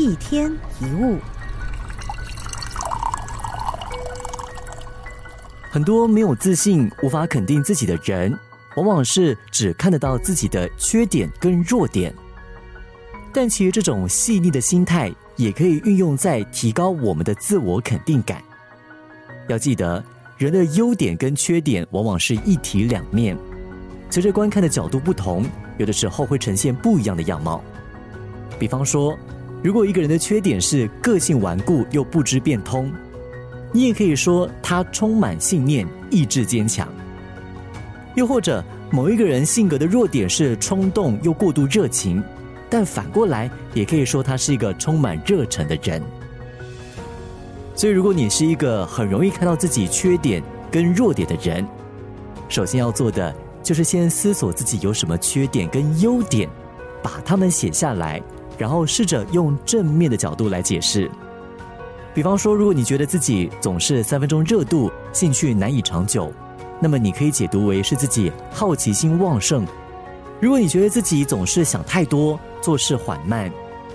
一天一物，很多没有自信、无法肯定自己的人，往往是只看得到自己的缺点跟弱点。但其实这种细腻的心态，也可以运用在提高我们的自我肯定感。要记得，人的优点跟缺点往往是一体两面，随着观看的角度不同，有的时候会呈现不一样的样貌。比方说，如果一个人的缺点是个性顽固又不知变通，你也可以说他充满信念、意志坚强。又或者，某一个人性格的弱点是冲动又过度热情。但反过来，也可以说他是一个充满热忱的人。所以，如果你是一个很容易看到自己缺点跟弱点的人，首先要做的就是先思索自己有什么缺点跟优点，把它们写下来，然后试着用正面的角度来解释。比方说，如果你觉得自己总是三分钟热度，兴趣难以长久，那么你可以解读为是自己好奇心旺盛。如果你觉得自己总是想太多，做事缓慢，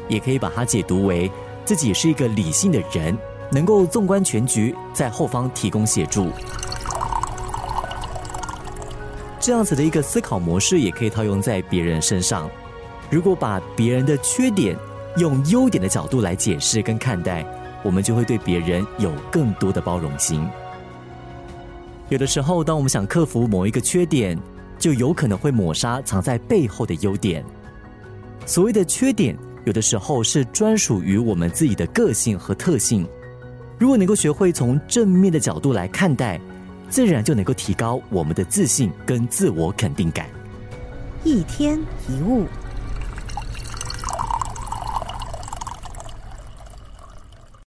也可以把它解读为自己是一个理性的人，能够纵观全局，在后方提供协助。这样子的一个思考模式，也可以套用在别人身上。如果把别人的缺点用优点的角度来解释跟看待，我们就会对别人有更多的包容心。有的时候，当我们想克服某一个缺点，就有可能会抹杀藏在背后的优点。所谓的缺点，有的时候是专属于我们自己的个性和特性。如果能够学会从正面的角度来看待，自然就能够提高我们的自信跟自我肯定感。一天一物。